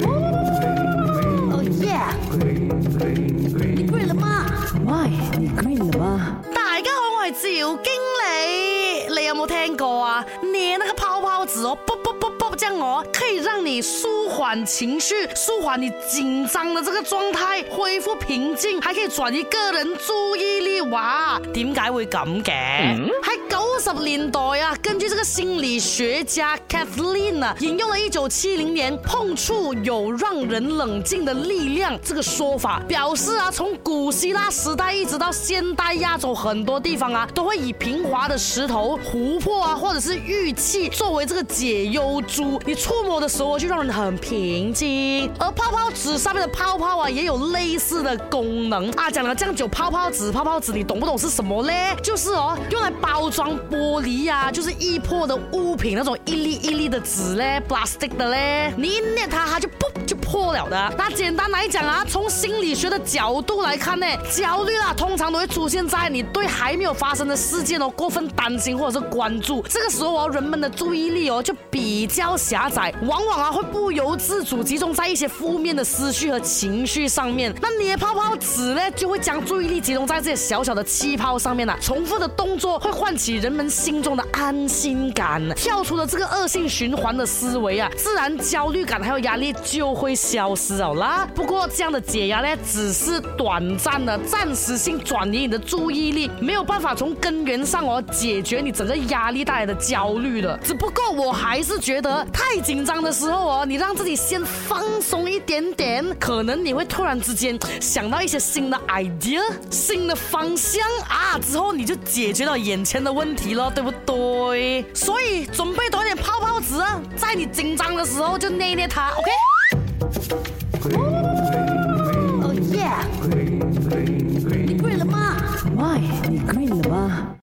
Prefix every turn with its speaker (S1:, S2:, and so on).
S1: 哦耶！你了吗
S2: 你了吗？
S1: 大家好，我系赵金理。你有冇听过啊？捏那个泡泡纸哦，啵啵啵啵啵将哦，可以让你舒缓情绪，舒缓你紧张的这个状态，恢复平静，还可以转移个人注意力哇！点解会咁嘅？林多呀，根据这个心理学家 k a t h l e e n 啊引用了一九七零年“碰触有让人冷静的力量”这个说法，表示啊，从古希腊时代一直到现代亚洲很多地方啊，都会以平滑的石头、湖泊啊，或者是玉器作为这个解忧珠。你触摸的时候就让人很平静。而泡泡纸上面的泡泡啊，也有类似的功能啊。讲了这样久泡泡纸，泡泡纸你懂不懂是什么嘞？就是哦，用来包装玻。玻璃呀，就是易破的物品，那种一粒一粒的纸嘞，plastic 的嘞，你一捏它，它就噗就破了的。那简单来讲啊，从心理学的角度来看呢，焦虑啊通常都会出现在你对还没有发生的事件哦过分担心或者是关注，这个时候哦人们的注意力哦就比较狭窄，往往啊会不由自主集中在一些负面的思绪和情绪上面。那捏泡泡纸呢，就会将注意力集中在这些小小的气泡上面了，重复的动作会唤起人们。心中的安心感，跳出了这个恶性循环的思维啊，自然焦虑感还有压力就会消失了啦。不过这样的解压呢，只是短暂的、暂时性转移你的注意力，没有办法从根源上哦解决你整个压力带来的焦虑的。只不过我还是觉得，太紧张的时候哦，你让自己先放松一点点，可能你会突然之间想到一些新的 idea、新的方向啊，之后你就解决了眼前的问题了。对不对？所以准备多点泡泡纸，在你紧张的时候就捏捏它，OK。